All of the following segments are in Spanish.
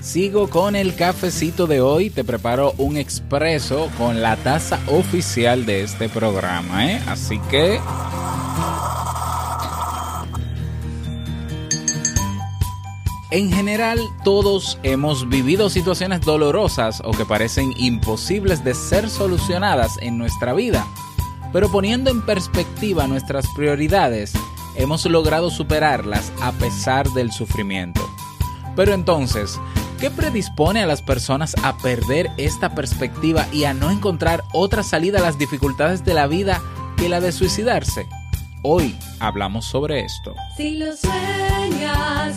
Sigo con el cafecito de hoy. Te preparo un expreso con la taza oficial de este programa, ¿eh? Así que. En general, todos hemos vivido situaciones dolorosas o que parecen imposibles de ser solucionadas en nuestra vida. Pero poniendo en perspectiva nuestras prioridades, hemos logrado superarlas a pesar del sufrimiento. Pero entonces, ¿qué predispone a las personas a perder esta perspectiva y a no encontrar otra salida a las dificultades de la vida que la de suicidarse? Hoy hablamos sobre esto. Si lo sueñas,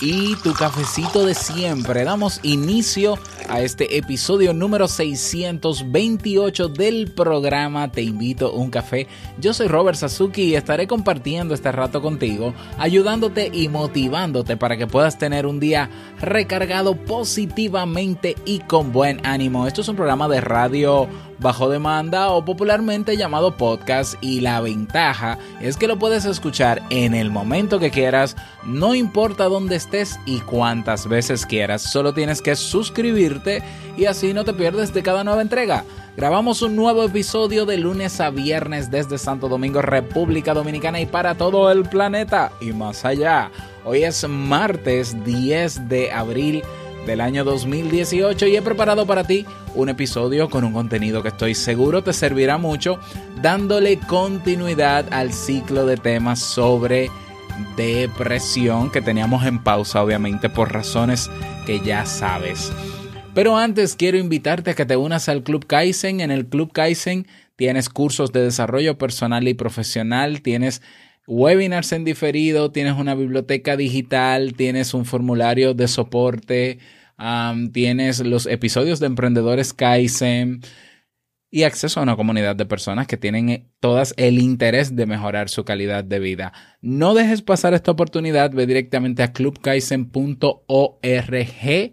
y tu cafecito de siempre? Damos inicio a este episodio número 628 del programa Te invito a un café. Yo soy Robert Sasuki y estaré compartiendo este rato contigo, ayudándote y motivándote para que puedas tener un día recargado positivamente y con buen ánimo. Esto es un programa de radio bajo demanda o popularmente llamado podcast y la ventaja es que lo puedes escuchar en el momento que quieras, no importa dónde estés y cuántas veces quieras, solo tienes que suscribirte y así no te pierdes de cada nueva entrega. Grabamos un nuevo episodio de lunes a viernes desde Santo Domingo, República Dominicana y para todo el planeta y más allá. Hoy es martes 10 de abril del año 2018 y he preparado para ti un episodio con un contenido que estoy seguro te servirá mucho, dándole continuidad al ciclo de temas sobre depresión que teníamos en pausa obviamente por razones que ya sabes. Pero antes quiero invitarte a que te unas al Club Kaizen. En el Club Kaizen tienes cursos de desarrollo personal y profesional, tienes webinars en diferido, tienes una biblioteca digital, tienes un formulario de soporte, tienes los episodios de Emprendedores Kaizen y acceso a una comunidad de personas que tienen todas el interés de mejorar su calidad de vida. No dejes pasar esta oportunidad, ve directamente a clubkaizen.org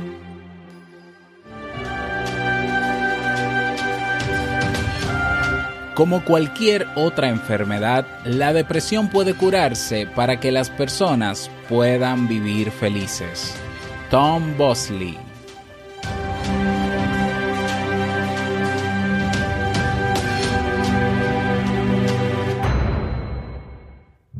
Como cualquier otra enfermedad, la depresión puede curarse para que las personas puedan vivir felices. Tom Bosley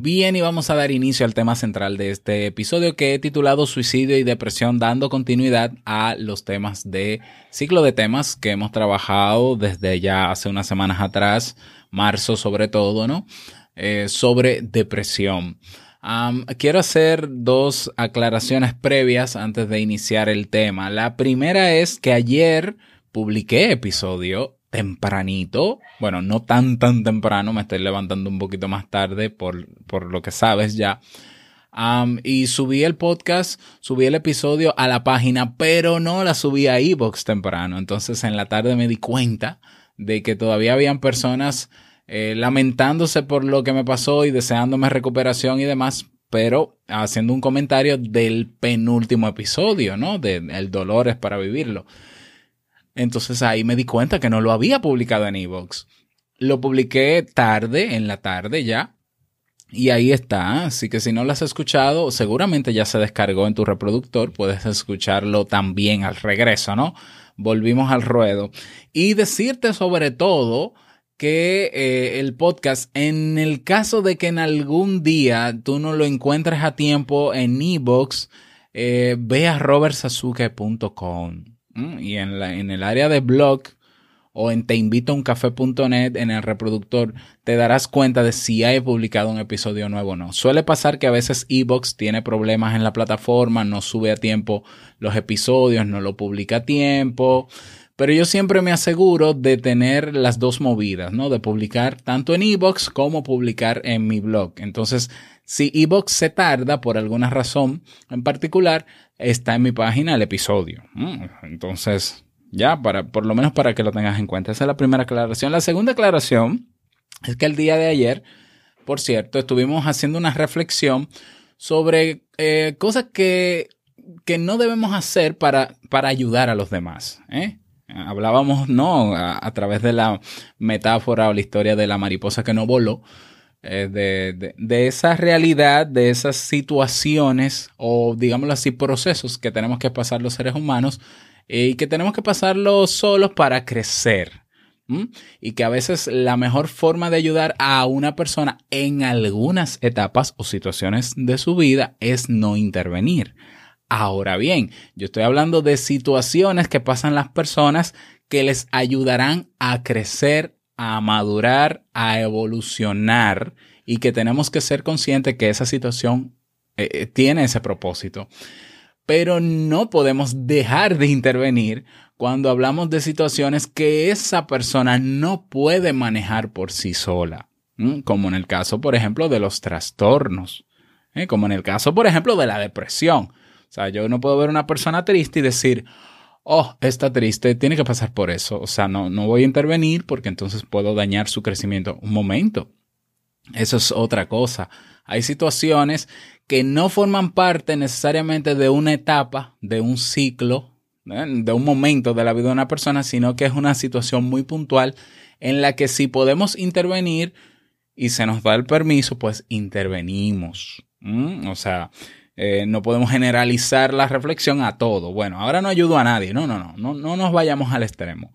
Bien, y vamos a dar inicio al tema central de este episodio que he titulado Suicidio y Depresión, dando continuidad a los temas de ciclo de temas que hemos trabajado desde ya hace unas semanas atrás, marzo sobre todo, ¿no? Eh, sobre depresión. Quiero hacer dos aclaraciones previas antes de iniciar el tema. La primera es que ayer publiqué episodio tempranito, bueno, no tan tan temprano, me estoy levantando un poquito más tarde por, por lo que sabes ya. Um, y subí el podcast, subí el episodio a la página, pero no la subí a Evox temprano. Entonces en la tarde me di cuenta de que todavía habían personas eh, lamentándose por lo que me pasó y deseándome recuperación y demás, pero haciendo un comentario del penúltimo episodio, ¿no? De El dolor es para vivirlo. Entonces ahí me di cuenta que no lo había publicado en Evox. Lo publiqué tarde, en la tarde ya. Y ahí está, así que si no lo has escuchado, seguramente ya se descargó en tu reproductor, puedes escucharlo también al regreso, ¿no? Volvimos al ruedo. Y decirte sobre todo que eh, el podcast, en el caso de que en algún día tú no lo encuentres a tiempo en iBox, eh, ve a robertsasuke.com ¿m? Y en, la, en el área de blog o en teinvitouncafe.net en el reproductor te darás cuenta de si hay publicado un episodio nuevo o no. Suele pasar que a veces Evox tiene problemas en la plataforma, no sube a tiempo los episodios, no lo publica a tiempo, pero yo siempre me aseguro de tener las dos movidas, ¿no? De publicar tanto en Evox como publicar en mi blog. Entonces, si Evox se tarda por alguna razón en particular, está en mi página el episodio. Mm, Entonces, ya, para, por lo menos para que lo tengas en cuenta. Esa es la primera aclaración. La segunda aclaración es que el día de ayer, por cierto, estuvimos haciendo una reflexión sobre eh, cosas que, que no debemos hacer para, para ayudar a los demás. ¿eh? Hablábamos, ¿no? A, a través de la metáfora o la historia de la mariposa que no voló. Eh, de, de- de esa realidad, de esas situaciones o digámoslo así, procesos que tenemos que pasar los seres humanos eh, y que tenemos que pasarlo solos para crecer. Y que a veces la mejor forma de ayudar a una persona en algunas etapas o situaciones de su vida es no intervenir. Ahora bien, yo estoy hablando de situaciones que pasan las personas que les ayudarán a crecer, a madurar, a evolucionar y que tenemos que ser conscientes que esa situación eh, eh, tiene ese propósito pero no podemos dejar de intervenir cuando hablamos de situaciones que esa persona no puede manejar por sí sola, como en el caso, por ejemplo, de los trastornos, ¿eh? como en el caso, por ejemplo, de la depresión. O sea, yo no puedo ver una persona triste y decir, oh, está triste, tiene que pasar por eso. O sea, no, no voy a intervenir porque entonces puedo dañar su crecimiento. Un momento. Eso es otra cosa. Hay situaciones que no forman parte necesariamente de una etapa, de un ciclo, de un momento de la vida de una persona, sino que es una situación muy puntual en la que si podemos intervenir y se nos da el permiso, pues intervenimos. O sea, eh, no podemos generalizar la reflexión a todo. Bueno, ahora no ayudo a nadie. No, no, no, no, no nos vayamos al extremo.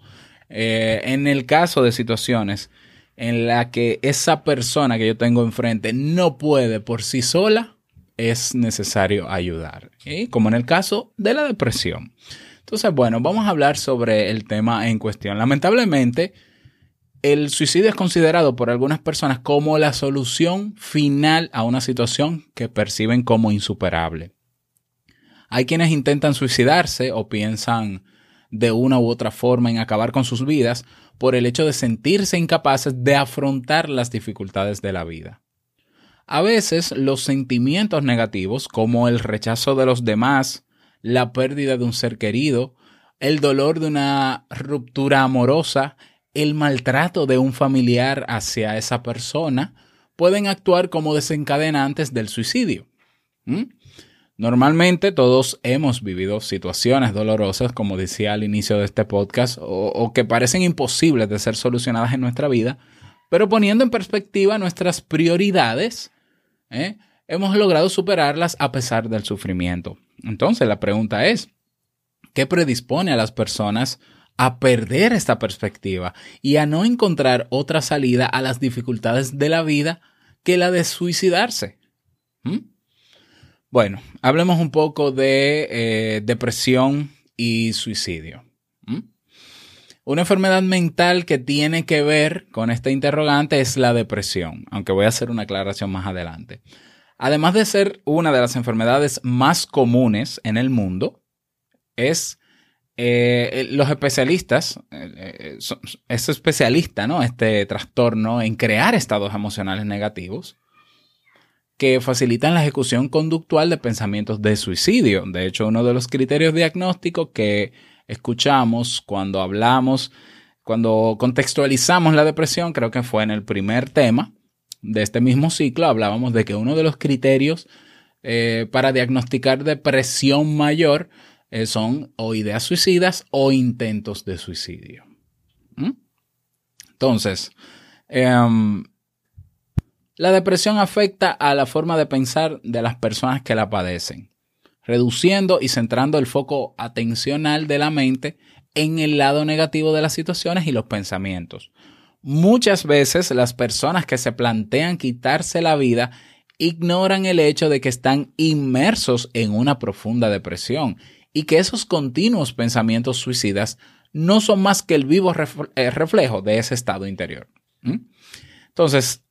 Eh, en el caso de situaciones en la que esa persona que yo tengo enfrente no puede por sí sola, es necesario ayudar. ¿eh? Como en el caso de la depresión. Entonces, bueno, vamos a hablar sobre el tema en cuestión. Lamentablemente, el suicidio es considerado por algunas personas como la solución final a una situación que perciben como insuperable. Hay quienes intentan suicidarse o piensan de una u otra forma en acabar con sus vidas por el hecho de sentirse incapaces de afrontar las dificultades de la vida. A veces los sentimientos negativos, como el rechazo de los demás, la pérdida de un ser querido, el dolor de una ruptura amorosa, el maltrato de un familiar hacia esa persona, pueden actuar como desencadenantes del suicidio. ¿Mm? Normalmente todos hemos vivido situaciones dolorosas, como decía al inicio de este podcast, o, que parecen imposibles de ser solucionadas en nuestra vida, pero poniendo en perspectiva nuestras prioridades, ¿eh? hemos logrado superarlas a pesar del sufrimiento. Entonces la pregunta es, ¿qué predispone a las personas a perder esta perspectiva y a no encontrar otra salida a las dificultades de la vida que la de suicidarse? ¿Mm? Bueno, hablemos un poco de eh, depresión y suicidio. ¿Mm? Una enfermedad mental que tiene que ver con este interrogante es la depresión, aunque voy a hacer una aclaración más adelante. Además de ser una de las enfermedades más comunes en el mundo, es eh, los especialistas, eh, eh, es especialista, ¿no? Este trastorno en crear estados emocionales negativos que facilitan la ejecución conductual de pensamientos de suicidio. De hecho, uno de los criterios diagnósticos que escuchamos cuando hablamos, cuando contextualizamos la depresión, creo que fue en el primer tema de este mismo ciclo, hablábamos de que uno de los criterios eh, para diagnosticar depresión mayor eh, son o ideas suicidas o intentos de suicidio. ¿Mm? Entonces, em, La depresión afecta a la forma de pensar de las personas que la padecen, reduciendo y centrando el foco atencional de la mente en el lado negativo de las situaciones y los pensamientos. Muchas veces las personas que se plantean quitarse la vida ignoran el hecho de que están inmersos en una profunda depresión y que esos continuos pensamientos suicidas no son más que el vivo eh, reflejo de ese estado interior. Entonces,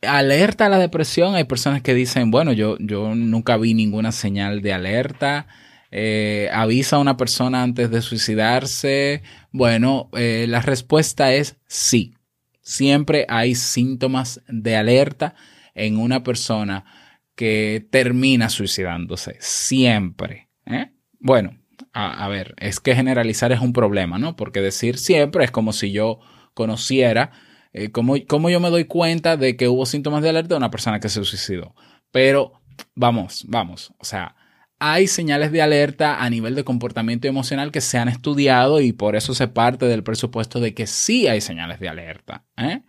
alerta a la depresión, hay personas que dicen, bueno, yo, yo nunca vi ninguna señal de alerta, eh, avisa a una persona antes de suicidarse. Bueno, eh, la respuesta es sí. Siempre hay síntomas de alerta en una persona que termina suicidándose. Siempre. ¿eh? Bueno, a, ver, es que generalizar es un problema, ¿no? Porque decir siempre es como si yo conociera eh, cómo, cómo yo me doy cuenta de que hubo síntomas de alerta de una persona que se suicidó. Pero vamos, vamos, o sea, hay señales de alerta a nivel de comportamiento emocional que se han estudiado y por eso se parte del presupuesto de que sí hay señales de alerta. ¿eh?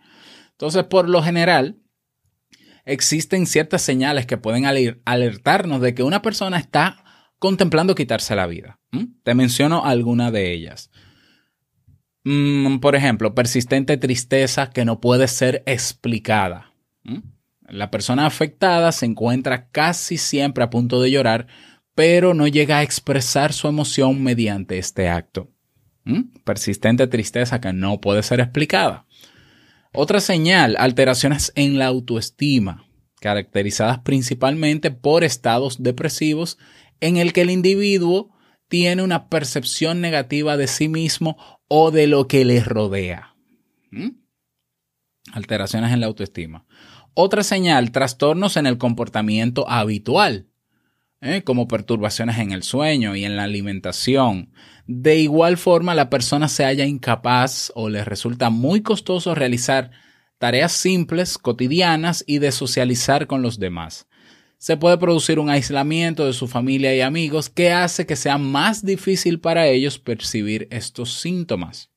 Entonces, por lo general, existen ciertas señales que pueden aler- alertarnos de que una persona está contemplando quitarse la vida. Te menciono alguna de ellas. Mm, por ejemplo, persistente tristeza que no puede ser explicada. La persona afectada se encuentra casi siempre a punto de llorar, pero no llega a expresar su emoción mediante este acto. Persistente tristeza que no puede ser explicada. Otra señal, alteraciones en la autoestima, caracterizadas principalmente por estados depresivos en el que el individuo tiene una percepción negativa de sí mismo o de lo que le rodea. ¿Mm? Alteraciones en la autoestima. Otra señal, trastornos en el comportamiento habitual, ¿eh? como perturbaciones en el sueño y en la alimentación. De igual forma, la persona se halla incapaz o le resulta muy costoso realizar tareas simples, cotidianas y de socializar con los demás. Se puede producir un aislamiento de su familia y amigos que hace que sea más difícil para ellos percibir estos síntomas.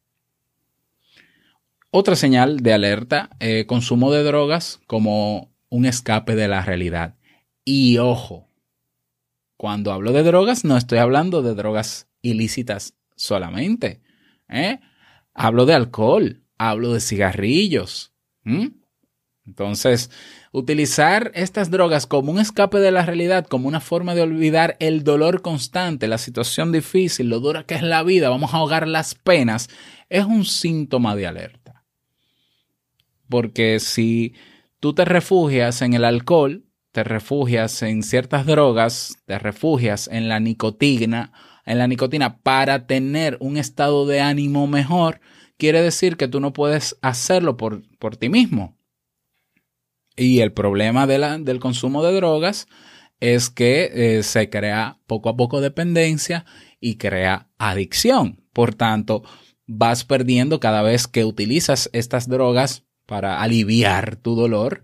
Otra señal de alerta, eh, consumo de drogas como un escape de la realidad. Y ojo, cuando hablo de drogas no estoy hablando de drogas ilícitas solamente. ¿eh? Hablo de alcohol, hablo de cigarrillos. Entonces, utilizar estas drogas como un escape de la realidad, como una forma de olvidar el dolor constante, la situación difícil, lo dura que es la vida, vamos a ahogar las penas, es un síntoma de alerta. Porque si tú te refugias en el alcohol, te refugias en ciertas drogas, te refugias en la nicotina, en la nicotina para tener un estado de ánimo mejor, quiere decir que tú no puedes hacerlo por, por ti mismo. Y el problema de la, del consumo de drogas es que eh, se crea poco a poco dependencia y crea adicción. Por tanto, vas perdiendo cada vez que utilizas estas drogas para aliviar tu dolor,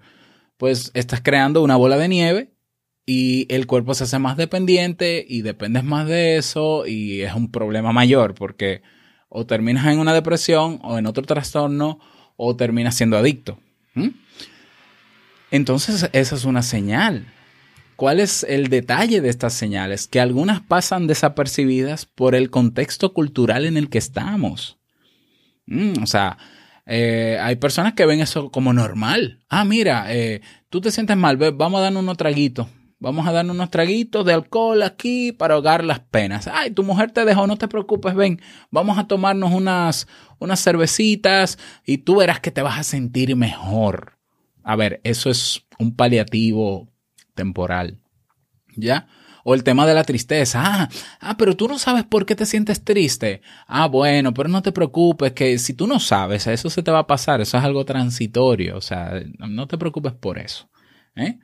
pues estás creando una bola de nieve y el cuerpo se hace más dependiente y dependes más de eso y es un problema mayor porque o terminas en una depresión o en otro trastorno o terminas siendo adicto. Entonces esa es una señal. ¿Cuál es el detalle de estas señales? Que algunas pasan desapercibidas por el contexto cultural en el que estamos. Mm, o sea, eh, hay personas que ven eso como normal. Ah, mira, eh, tú te sientes mal, vamos a darnos unos traguitos. Vamos a darnos unos traguitos de alcohol aquí para ahogar las penas. Ay, tu mujer te dejó, no te preocupes, ven, vamos a tomarnos unas, unas cervecitas y tú verás que te vas a sentir mejor. A ver, eso es un paliativo temporal. ¿Ya? O el tema de la tristeza. Ah, ah, pero tú no sabes por qué te sientes triste. Ah, bueno, pero no te preocupes, que si tú no sabes, eso se te va a pasar, eso es algo transitorio, o sea, no te preocupes por eso. ¿eh?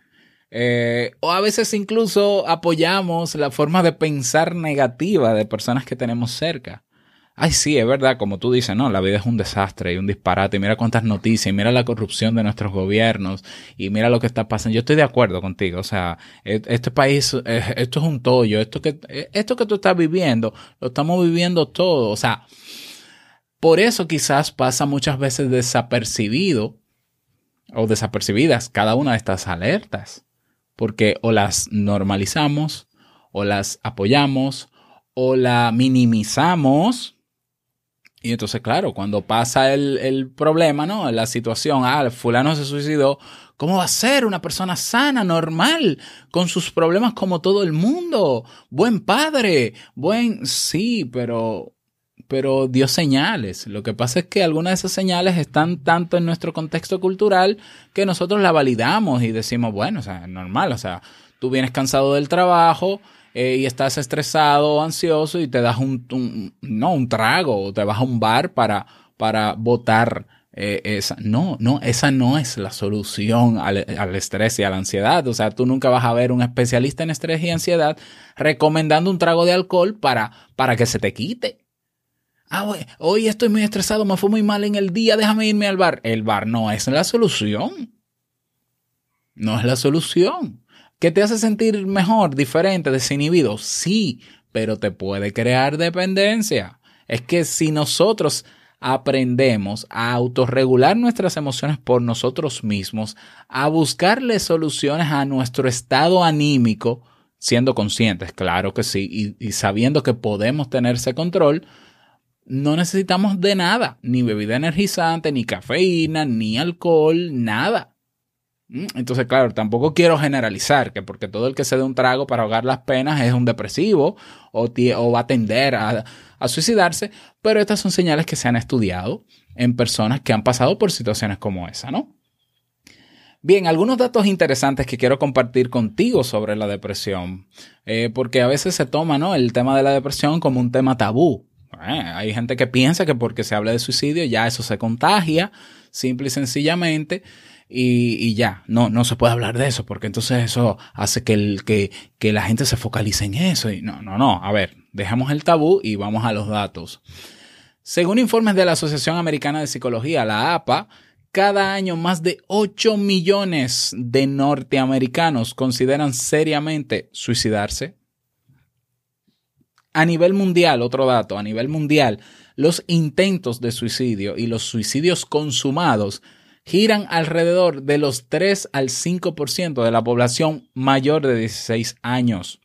Eh, o a veces incluso apoyamos la forma de pensar negativa de personas que tenemos cerca. Ay, sí, es verdad, como tú dices, no, la vida es un desastre y un disparate. Y mira cuántas noticias, y mira la corrupción de nuestros gobiernos, y mira lo que está pasando. Yo estoy de acuerdo contigo, o sea, e- este país, eh, esto es un tollo, esto que, eh, esto que tú estás viviendo, lo estamos viviendo todo. O sea, por eso quizás pasa muchas veces desapercibido o desapercibidas cada una de estas alertas, porque o las normalizamos, o las apoyamos, o la minimizamos. Y entonces, claro, cuando pasa el, el problema, ¿no? La situación, ah, fulano se suicidó, ¿cómo va a ser una persona sana, normal, con sus problemas como todo el mundo? Buen padre, buen, sí, pero pero dio señales. Lo que pasa es que algunas de esas señales están tanto en nuestro contexto cultural que nosotros la validamos y decimos, bueno, o sea, es normal, o sea, tú vienes cansado del trabajo eh, y estás estresado ansioso y te das un, no, un trago o te vas a un bar para, para botar eh, esa. No, no, esa no es la solución al, al estrés y a la ansiedad. O sea, tú nunca vas a ver un especialista en estrés y ansiedad recomendando un trago de alcohol para, para que se te quite. Ah, hoy estoy muy estresado, me fue muy mal en el día, déjame irme al bar. El bar no es la solución. No es la solución. ¿Qué te hace sentir mejor, diferente, desinhibido? Sí, pero te puede crear dependencia. Es que si nosotros aprendemos a autorregular nuestras emociones por nosotros mismos, a buscarle soluciones a nuestro estado anímico, siendo conscientes, claro que sí, y, y sabiendo que podemos tener ese control, no necesitamos de nada, ni bebida energizante, ni cafeína, ni alcohol, nada. ¿Mm? Entonces, claro, tampoco quiero generalizar que porque todo el que se dé un trago para ahogar las penas es un depresivo o, va a tender a, a suicidarse, pero estas son señales que se han estudiado en personas que han pasado por situaciones como esa, ¿no? Bien, algunos datos interesantes que quiero compartir contigo sobre la depresión, eh, porque a veces se toma ¿no? el tema de la depresión como un tema tabú. Eh, hay gente que piensa que porque se habla de suicidio ya eso se contagia, simple y sencillamente, y, y ya, no, no se puede hablar de eso, porque entonces eso hace que, el, que, que la gente se focalice en eso. Y no, no, no, a ver, dejamos el tabú y vamos a los datos. Según informes de la Asociación Americana de Psicología, la APA, cada año más de 8 millones de norteamericanos consideran seriamente suicidarse. A nivel mundial, otro dato, a nivel mundial, los intentos de suicidio y los suicidios consumados giran alrededor de los 3 al 5% de la población mayor de 16 años.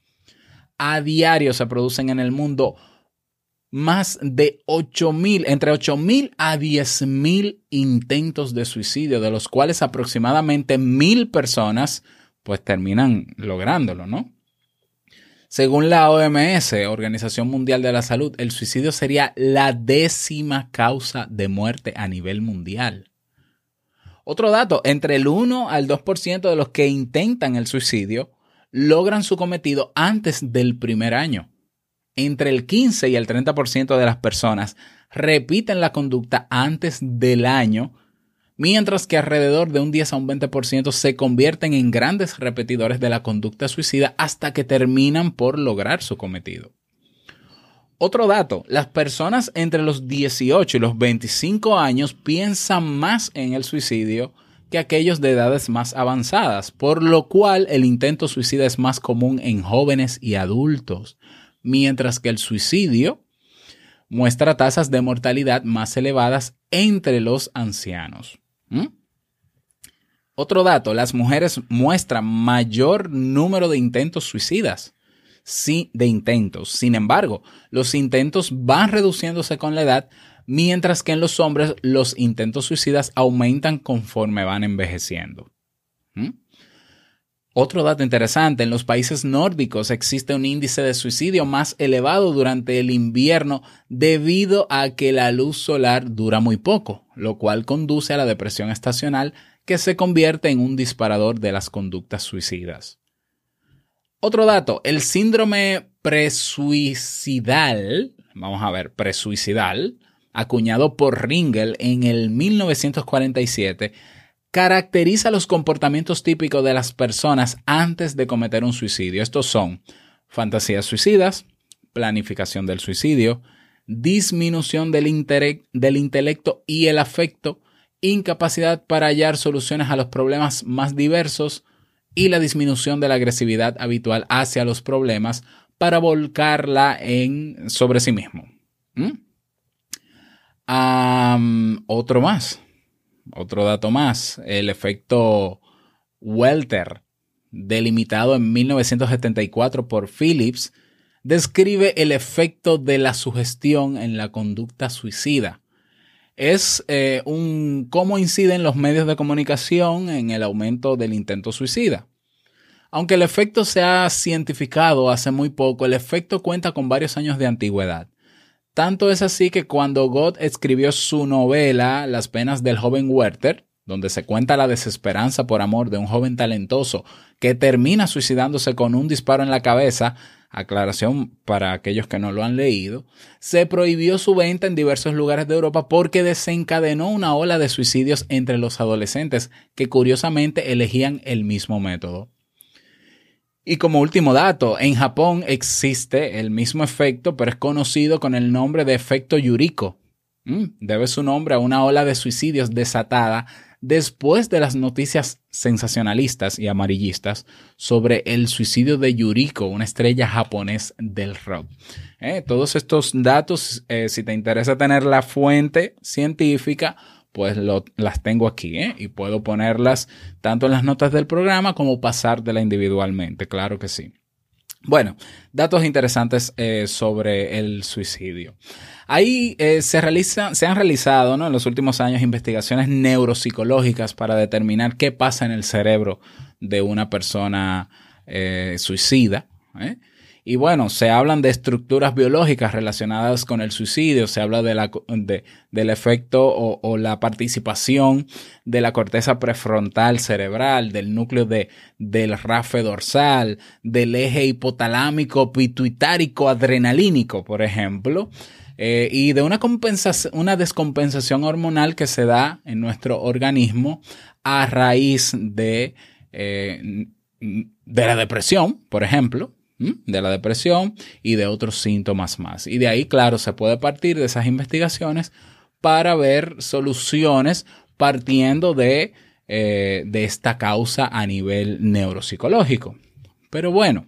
A diario se producen en el mundo más de 8 mil, entre 8 mil a 10 mil intentos de suicidio, de los cuales aproximadamente mil personas pues terminan lográndolo, ¿no? Según la OMS, Organización Mundial de la Salud, el suicidio sería la décima causa de muerte a nivel mundial. Otro dato, entre el 1 al 2% de los que intentan el suicidio logran su cometido antes del primer año. Entre el 15 y el 30% de las personas repiten la conducta antes del año, mientras que alrededor de un 10 a un 20% se convierten en grandes repetidores de la conducta suicida hasta que terminan por lograr su cometido. Otro dato, las personas entre los 18 y los 25 años piensan más en el suicidio que aquellos de edades más avanzadas, por lo cual el intento suicida es más común en jóvenes y adultos, mientras que el suicidio muestra tasas de mortalidad más elevadas entre los ancianos. ¿Mm? Otro dato, las mujeres muestran mayor número de intentos suicidas. Sí, de intentos. Sin embargo, los intentos van reduciéndose con la edad, mientras que en los hombres los intentos suicidas aumentan conforme van envejeciendo. ¿Mm? Otro dato interesante, en los países nórdicos existe un índice de suicidio más elevado durante el invierno debido a que la luz solar dura muy poco, lo cual conduce a la depresión estacional que se convierte en un disparador de las conductas suicidas. Otro dato, el síndrome presuicidal, vamos a ver, presuicidal, acuñado por Ringel en el 1947, caracteriza los comportamientos típicos de las personas antes de cometer un suicidio. Estos son fantasías suicidas, planificación del suicidio, disminución del, intele- del intelecto y el afecto, incapacidad para hallar soluciones a los problemas más diversos y la disminución de la agresividad habitual hacia los problemas para volcarla en sobre sí mismo. ¿Mm? Otro más. Otro dato más, el efecto Welter, delimitado en 1974 por Phillips, describe el efecto de la sugestión en la conducta suicida. Es eh, un cómo inciden los medios de comunicación en el aumento del intento suicida. Aunque el efecto se ha cientificado hace muy poco, el efecto cuenta con varios años de antigüedad. Tanto es así que cuando Gott escribió su novela Las penas del joven Werther, donde se cuenta la desesperanza por amor de un joven talentoso que termina suicidándose con un disparo en la cabeza, aclaración para aquellos que no lo han leído, se prohibió su venta en diversos lugares de Europa porque desencadenó una ola de suicidios entre los adolescentes que curiosamente elegían el mismo método. Y como último dato, en Japón existe el mismo efecto, pero es conocido con el nombre de efecto Yuriko. Mm, debe su nombre a una ola de suicidios desatada después de las noticias sensacionalistas y amarillistas sobre el suicidio de Yuriko, una estrella japonés del rock. Eh, todos estos datos, eh, si te interesa tener la fuente científica, pues las tengo aquí ¿eh? y puedo ponerlas tanto en las notas del programa como pasártela individualmente, claro que sí. Bueno, datos interesantes eh, sobre el suicidio. Ahí eh, se, se han realizado ¿no? en los últimos años investigaciones neuropsicológicas para determinar qué pasa en el cerebro de una persona suicida. Y bueno, se hablan de estructuras biológicas relacionadas con el suicidio, se habla de la, del efecto o, la participación de la corteza prefrontal cerebral, del núcleo de, del rafe dorsal, del eje hipotalámico pituitárico adrenalínico, por ejemplo. Eh, y de una, una descompensación hormonal que se da en nuestro organismo a raíz de, eh, de la depresión, por ejemplo, de la depresión y de otros síntomas más. Y de ahí, claro, se puede partir de esas investigaciones para ver soluciones partiendo de, eh, de esta causa a nivel neuropsicológico. Pero bueno,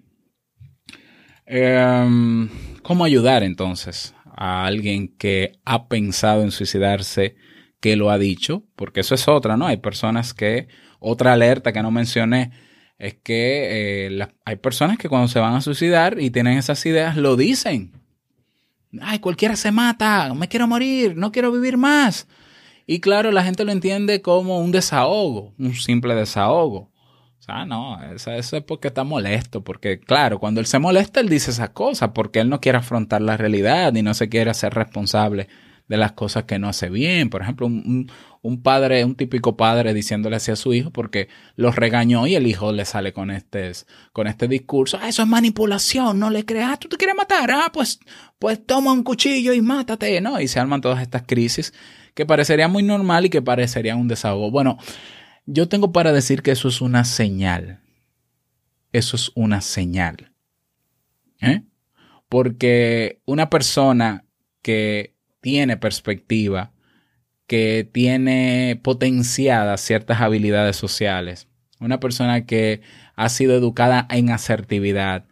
em, ¿cómo ayudar entonces a alguien que ha pensado en suicidarse, que lo ha dicho? Porque eso es otra, ¿no? Hay personas que, otra alerta que no mencioné, es que eh, hay personas que cuando se van a suicidar y tienen esas ideas, lo dicen. Ay, cualquiera se mata, me quiero morir, no quiero vivir más. Y claro, la gente lo entiende como un desahogo, un simple desahogo. O sea, no, eso, es porque está molesto, porque claro, cuando él se molesta, él dice esas cosas, porque él no quiere afrontar la realidad y no se quiere hacer responsable de las cosas que no hace bien. Por ejemplo, un, un padre, un típico padre diciéndole así a su hijo porque los regañó y el hijo le sale con este, con este discurso. Ah, eso es manipulación, no le creas, ah, tú te quieres matar, ah, pues, pues toma un cuchillo y mátate, ¿no? Y se arman todas estas crisis que parecerían muy normal y que parecerían un desahogo. Bueno, yo tengo para decir que eso es una señal. Eso es una señal. ¿Eh? Porque una persona que tiene perspectiva, que tiene potenciadas ciertas habilidades sociales, una persona que ha sido educada en asertividad,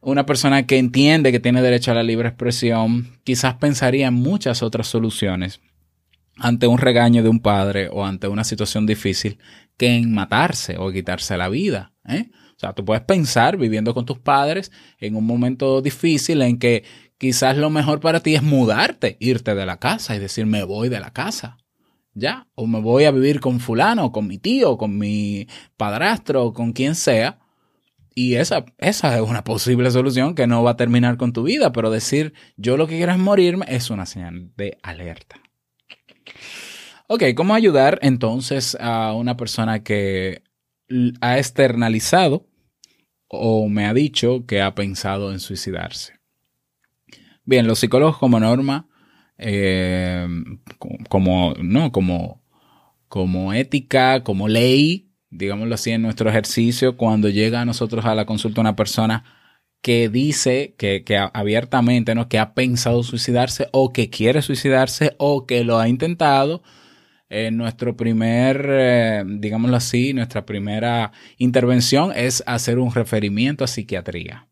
una persona que entiende que tiene derecho a la libre expresión, quizás pensaría en muchas otras soluciones ante un regaño de un padre o ante una situación difícil que en matarse o quitarse la vida. ¿eh? O sea, tú puedes pensar viviendo con tus padres en un momento difícil en que quizás lo mejor para ti es mudarte, irte de la casa y decir me voy de la casa. Ya, o me voy a vivir con fulano, con mi tío, con mi padrastro, con quien sea. Y esa, esa es una posible solución que no va a terminar con tu vida, pero decir yo lo que quiero es morirme es una señal de alerta. Ok, ¿cómo ayudar entonces a una persona que ha externalizado o me ha dicho que ha pensado en suicidarse? Bien, los psicólogos como norma, eh, como, no, como, como ética, como ley, digámoslo así, en nuestro ejercicio, cuando llega a nosotros a la consulta una persona que dice que, que abiertamente, ¿no? Que ha pensado suicidarse o que quiere suicidarse o que lo ha intentado, eh, nuestro primer, eh, digámoslo así, nuestra primera intervención es hacer un referimiento a psiquiatría,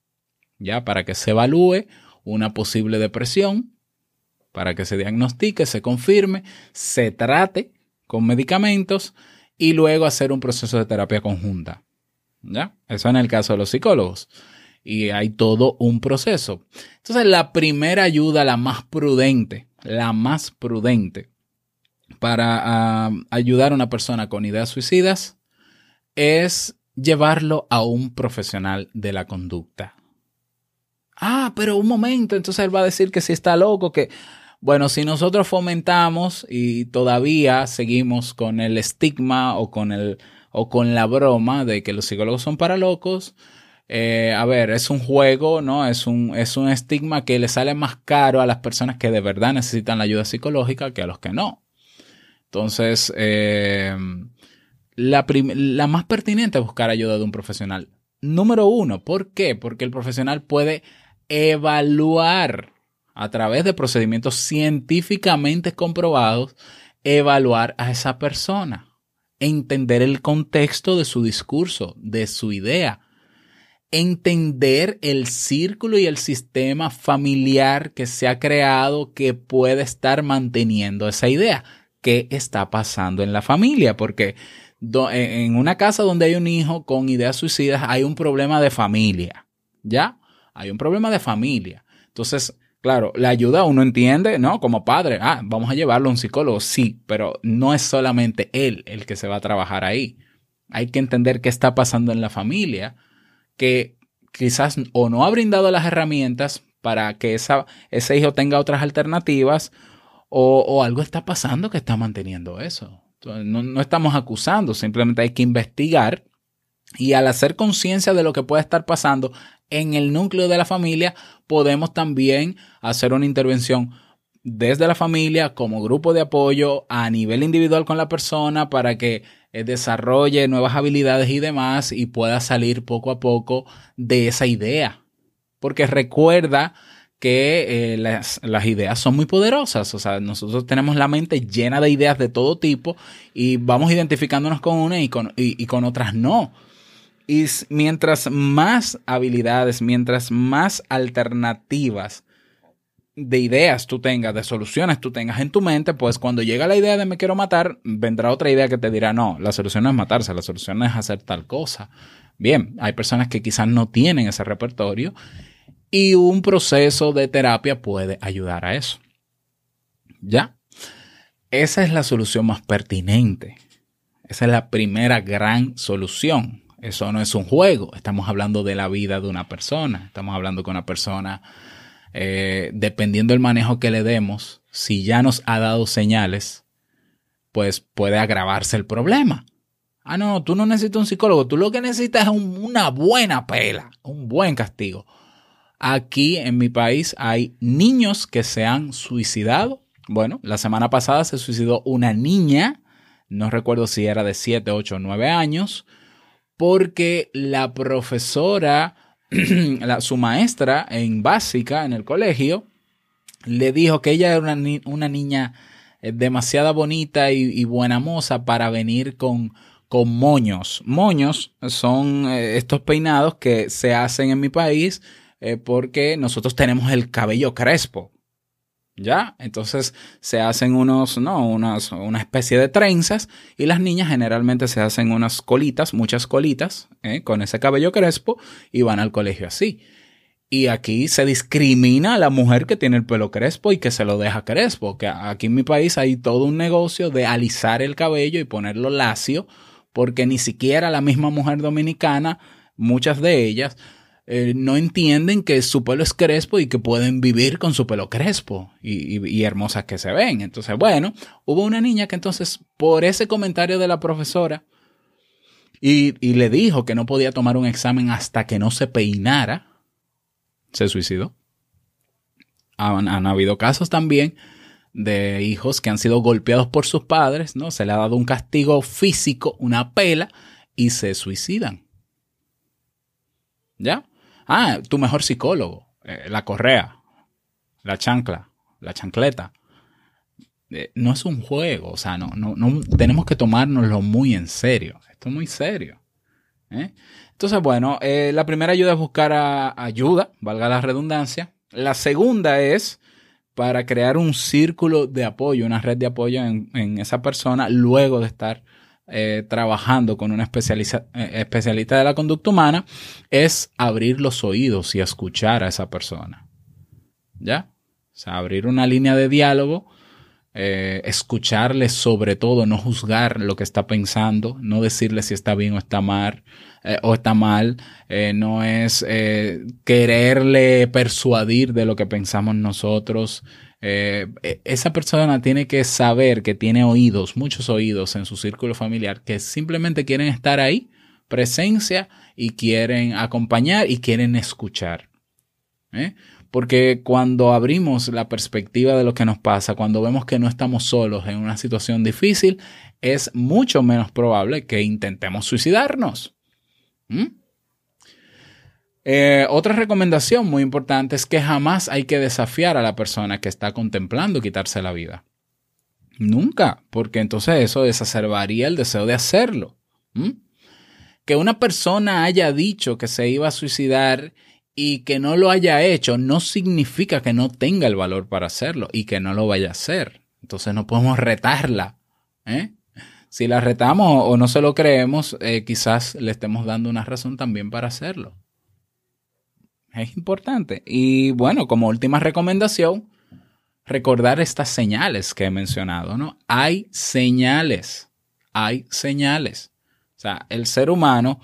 ya para que se evalúe una posible depresión para que se diagnostique, se confirme, se trate, con medicamentos y luego hacer un proceso de terapia conjunta. ¿Ya? Eso en el caso de los psicólogos. Y hay todo un proceso. Entonces, la primera ayuda, la más prudente, la más prudente para ayudar a una persona con ideas suicidas es llevarlo a un profesional de la conducta. Ah, pero un momento, entonces él va a decir que si está loco, que... Bueno, si nosotros fomentamos y todavía seguimos con el estigma o con, el, o con la broma de que los psicólogos son para locos, eh, a ver, es un juego, ¿no? Es un, es un estigma que le sale más caro a las personas que de verdad necesitan la ayuda psicológica que a los que no. Entonces, eh, la, la más pertinente es buscar ayuda de un profesional. Número uno, ¿por qué? Porque el profesional puede evaluar a través de procedimientos científicamente comprobados, evaluar a esa persona, entender el contexto de su discurso, de su idea, entender el círculo y el sistema familiar que se ha creado que puede estar manteniendo esa idea. ¿Qué está pasando en la familia? Porque en una casa donde hay un hijo con ideas suicidas hay un problema de familia, ¿ya? Hay un problema de familia. Entonces, claro, la ayuda uno entiende, ¿no? Como padre, ah, vamos a llevarlo a un psicólogo, sí, pero no es solamente él el que se va a trabajar ahí. Hay que entender qué está pasando en la familia, que quizás o no ha brindado las herramientas para que esa, ese hijo tenga otras alternativas o, o algo está pasando que está manteniendo eso. Entonces, no, no estamos acusando, simplemente hay que investigar y al hacer conciencia de lo que puede estar pasando en el núcleo de la familia, podemos también hacer una intervención desde la familia como grupo de apoyo a nivel individual con la persona para que eh, desarrolle nuevas habilidades y demás y pueda salir poco a poco de esa idea. Porque recuerda que eh, las, ideas son muy poderosas, o sea, nosotros tenemos la mente llena de ideas de todo tipo y vamos identificándonos con una y con, y con otras no. Y mientras más habilidades, mientras más alternativas de ideas tú tengas, de soluciones tú tengas en tu mente, pues cuando llega la idea de me quiero matar, vendrá otra idea que te dirá, no, la solución no es matarse, la solución es hacer tal cosa. Bien, hay personas que quizás no tienen ese repertorio y un proceso de terapia puede ayudar a eso. ¿Ya? Esa es la solución más pertinente. Esa es la primera gran solución. Eso no es un juego. Estamos hablando de la vida de una persona. Estamos hablando con una persona, eh, dependiendo del manejo que le demos, si ya nos ha dado señales, pues puede agravarse el problema. Ah, no, tú no necesitas un psicólogo. Tú lo que necesitas es un- una buena pela, un buen castigo. Aquí en mi país hay niños que se han suicidado. Bueno, la semana pasada se suicidó una niña, no recuerdo si era de 7, 8 o 9 años, porque la profesora, su maestra en básica en el colegio, le dijo que ella era una, ni- una niña eh, demasiado bonita y, y buena moza para venir con, con moños. Moños son eh, estos peinados que se hacen en mi país eh, porque nosotros tenemos el cabello crespo. ¿Ya? Entonces se hacen unos, no, unas, una especie de trenzas y las niñas generalmente se hacen unas colitas, muchas colitas, ¿eh? con ese cabello crespo y van al colegio así. Y aquí se discrimina a la mujer que tiene el pelo crespo y que se lo deja crespo. Aquí en mi país hay todo un negocio de alisar el cabello y ponerlo lacio, porque ni siquiera la misma mujer dominicana, muchas de ellas, eh, no entienden que su pelo es crespo y que pueden vivir con su pelo crespo y, hermosas que se ven. Entonces, bueno, hubo una niña que entonces, por ese comentario de la profesora, y, y le dijo que no podía tomar un examen hasta que no se peinara, se suicidó. Han, han habido casos también de hijos que han sido golpeados por sus padres, ¿no? Se le ha dado un castigo físico, una pela, y se suicidan. ¿Ya? Ah, tu mejor psicólogo, eh, la correa, la chancla, la chancleta. Eh, no es un juego, o sea, no, no, no tenemos que tomárnoslo muy en serio. Esto es muy serio. ¿eh? Entonces, bueno, la primera ayuda es buscar ayuda, valga la redundancia. La segunda es para crear un círculo de apoyo, una red de apoyo en, en esa persona luego de estar eh, trabajando con una especializa- eh, especialista de la conducta humana es abrir los oídos y escuchar a esa persona. ¿Ya? O sea, abrir una línea de diálogo, eh, escucharle sobre todo, no juzgar lo que está pensando, no decirle si está bien o está mal, eh, o está mal, eh, no es eh, quererle persuadir de lo que pensamos nosotros. E- esa persona tiene que saber que tiene oídos, muchos oídos en su círculo familiar, que simplemente quieren estar ahí, presencia, y quieren acompañar y quieren escuchar. Porque cuando abrimos la perspectiva de lo que nos pasa, cuando vemos que no estamos solos en una situación difícil, es mucho menos probable que intentemos suicidarnos. ¿Mm? Eh, otra recomendación muy importante es que jamás hay que desafiar a la persona que está contemplando quitarse la vida. Nunca, porque entonces eso exacerbaría el deseo de hacerlo. ¿Mm? Que una persona haya dicho que se iba a suicidar y que no lo haya hecho no significa que no tenga el valor para hacerlo y que no lo vaya a hacer. Entonces no podemos retarla. ¿eh? Si la retamos o no se lo creemos, eh, quizás le estemos dando una razón también para hacerlo. Es importante. Y bueno, como última recomendación, recordar estas señales que he mencionado, ¿no? Hay señales, hay señales. O sea, el ser humano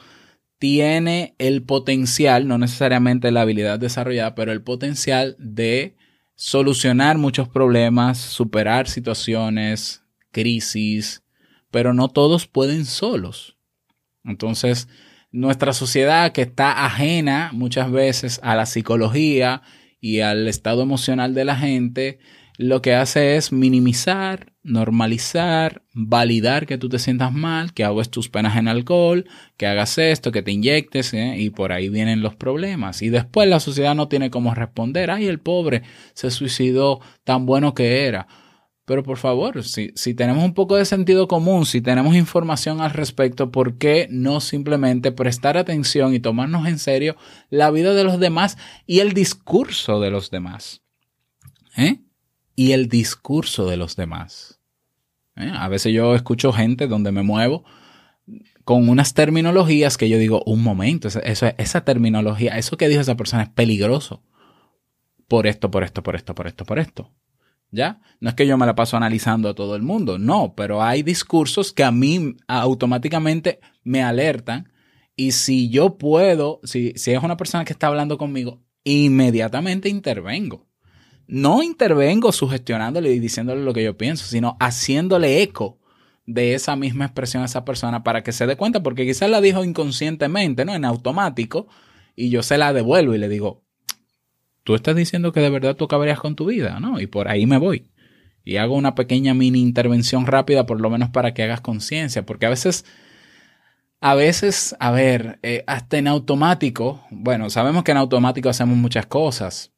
tiene el potencial, no necesariamente la habilidad desarrollada, pero el potencial de solucionar muchos problemas, superar situaciones, crisis, pero no todos pueden solos. Entonces, nuestra sociedad que está ajena muchas veces a la psicología y al estado emocional de la gente, lo que hace es minimizar, normalizar, validar que tú te sientas mal, que ahogues tus penas en alcohol, que hagas esto, que te inyectes, ¿eh? y por ahí vienen los problemas. Y después la sociedad no tiene cómo responder, ay, el pobre se suicidó, tan bueno que era. Pero por favor, si, si tenemos un poco de sentido común, si tenemos información al respecto, ¿por qué no simplemente prestar atención y tomarnos en serio la vida de los demás y el discurso de los demás? ¿Eh? Y el discurso de los demás. ¿Eh? A veces yo escucho gente donde me muevo con unas terminologías que yo digo, un momento, esa, esa, terminología, eso que dijo esa persona es peligroso. Por esto, por esto, por esto, por esto, por esto. ¿Ya? No es que yo me la paso analizando a todo el mundo, no, pero hay discursos que a mí automáticamente me alertan y si yo puedo, si, si es una persona que está hablando conmigo, inmediatamente intervengo. No intervengo sugestionándole y diciéndole lo que yo pienso, sino haciéndole eco de esa misma expresión a esa persona para que se dé cuenta, porque quizás la dijo inconscientemente, ¿no? En automático, y yo se la devuelvo y le digo, tú estás diciendo que de verdad tú acabarías con tu vida, ¿no? Y por ahí me voy. Y hago una pequeña mini intervención rápida, por lo menos para que hagas conciencia, porque a veces, a veces, a ver, eh, hasta en automático, bueno, sabemos que en automático hacemos muchas cosas,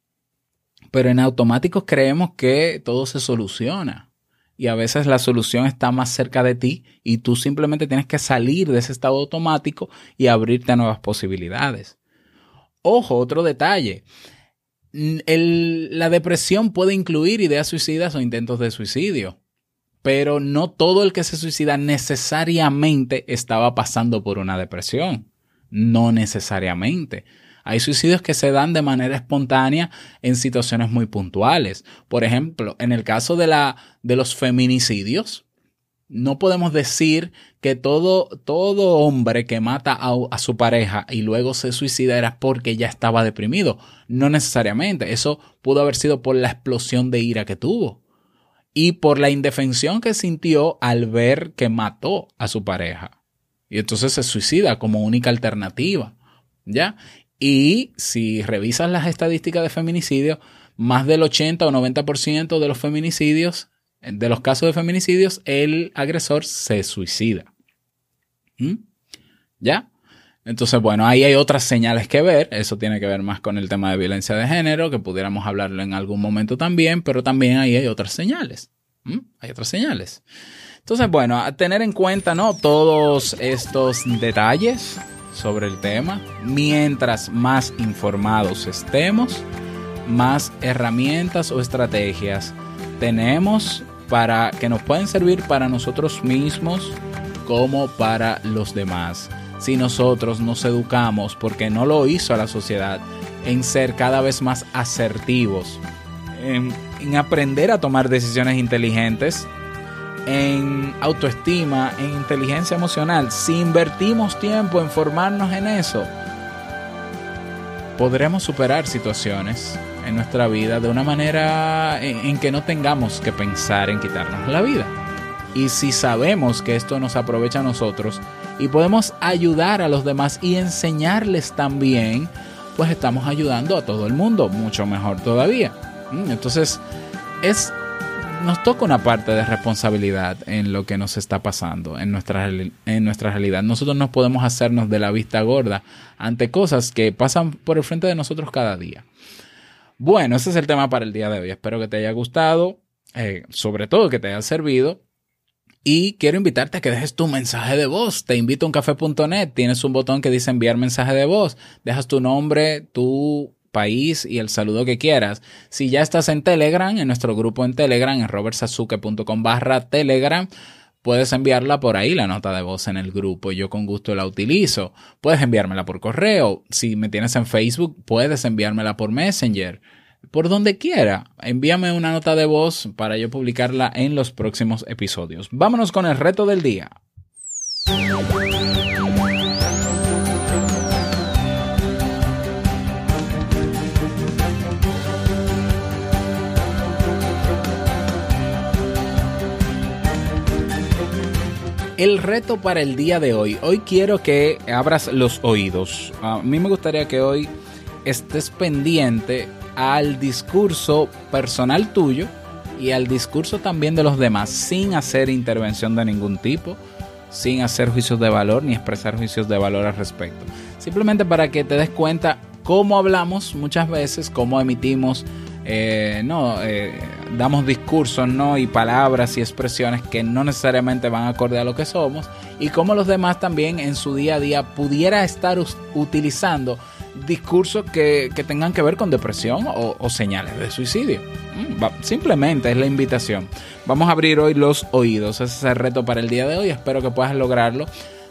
pero en automático creemos que todo se soluciona. Y a veces la solución está más cerca de ti y tú simplemente tienes que salir de ese estado automático y abrirte a nuevas posibilidades. Ojo, otro detalle la depresión puede incluir ideas suicidas o intentos de suicidio, pero no todo el que se suicida necesariamente estaba pasando por una depresión. No necesariamente. Hay suicidios que se dan de manera espontánea en situaciones muy puntuales. Por ejemplo, en el caso de, la, de los feminicidios, no podemos decir que todo, todo hombre que mata a, a, su pareja y luego se suicida era porque ya estaba deprimido. No necesariamente. Eso pudo haber sido por la explosión de ira que tuvo y por la indefensión que sintió al ver que mató a su pareja. Y entonces se suicida como única alternativa. ¿Ya? Y si revisas las estadísticas de feminicidio, más del 80 o 90% de los feminicidios de los casos de feminicidios, el agresor se suicida. ¿Mm? ¿Ya? Entonces, bueno, ahí hay otras señales que ver. Eso tiene que ver más con el tema de violencia de género, que pudiéramos hablarlo en algún momento también, pero también ahí hay otras señales. ¿Mm? Hay otras señales. Entonces, bueno, a tener en cuenta, ¿no? Todos estos detalles sobre el tema. Mientras más informados estemos, más herramientas o estrategias tenemos para que nos pueden servir para nosotros mismos como para los demás. Si nosotros nos educamos, porque no lo hizo la sociedad, en ser cada vez más asertivos, en, en aprender a tomar decisiones inteligentes, en autoestima, en inteligencia emocional, si invertimos tiempo en formarnos en eso, podremos superar situaciones en nuestra vida de una manera en, que no tengamos que pensar en quitarnos la vida. Y si sabemos que esto nos aprovecha a nosotros y podemos ayudar a los demás y enseñarles también, pues estamos ayudando a todo el mundo, mucho mejor todavía. Entonces, es nos toca una parte de responsabilidad en lo que nos está pasando en nuestra, en nuestra realidad. Nosotros no podemos hacernos de la vista gorda ante cosas que pasan por el frente de nosotros cada día. Bueno, ese es el tema para el día de hoy. Espero que te haya gustado, eh, sobre todo que te haya servido. Y quiero invitarte a que dejes tu mensaje de voz. Te invito a uncafé.net. Tienes un botón que dice enviar mensaje de voz. Dejas tu nombre, tu país y el saludo que quieras. Si ya estás en Telegram, en nuestro grupo en Telegram, en robertsazuke.com barra Telegram, puedes enviarla por ahí, la nota de voz en el grupo. Yo con gusto la utilizo. Puedes enviármela por correo. Si me tienes en Facebook, puedes enviármela por Messenger. Por donde quiera, envíame una nota de voz para yo publicarla en los próximos episodios. Vámonos con el reto del día. El reto para el día de hoy. Hoy quiero que abras los oídos. A mí me gustaría que hoy estés pendiente al discurso personal tuyo y al discurso también de los demás sin hacer intervención de ningún tipo, sin hacer juicios de valor ni expresar juicios de valor al respecto. Simplemente para que te des cuenta cómo hablamos muchas veces, cómo emitimos eh, no, eh, damos discursos ¿no? y palabras y expresiones que no necesariamente van acorde a lo que somos y cómo los demás también en su día a día pudiera estar utilizando discursos que, que, tengan que ver con depresión o, o señales de suicidio. Mm, simplemente es la invitación. Vamos a abrir hoy los oídos. Ese es el reto para el día de hoy. Espero que puedas lograrlo.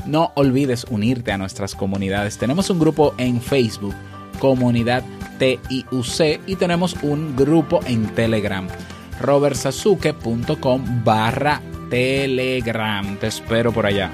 No olvides unirte a nuestras comunidades. Tenemos un grupo en Facebook, Comunidad TIUC, y tenemos un grupo en Telegram, robertsazuke.com barra Telegram. Te espero por allá.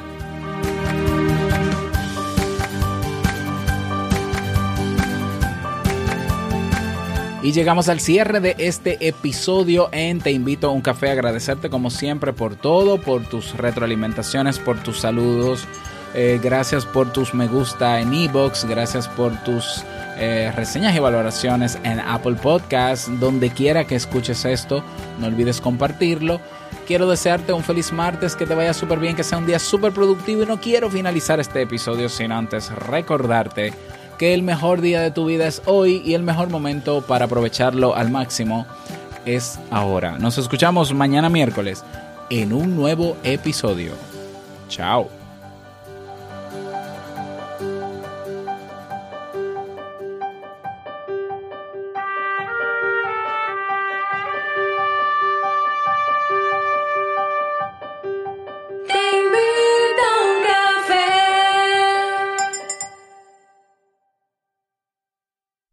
Y llegamos al cierre de este episodio en Te invito a un café. Agradecerte como siempre por todo, por tus retroalimentaciones, por tus saludos. Eh, gracias por tus me gusta en Ebox, gracias por tus eh, reseñas y valoraciones en Apple Podcasts. Donde quiera que escuches esto, no olvides compartirlo. Quiero desearte un feliz martes, que te vaya súper bien, que sea un día súper productivo y no quiero finalizar este episodio sin antes recordarte que el mejor día de tu vida es hoy y el mejor momento para aprovecharlo al máximo es ahora. Nos escuchamos mañana miércoles en un nuevo episodio. Chao.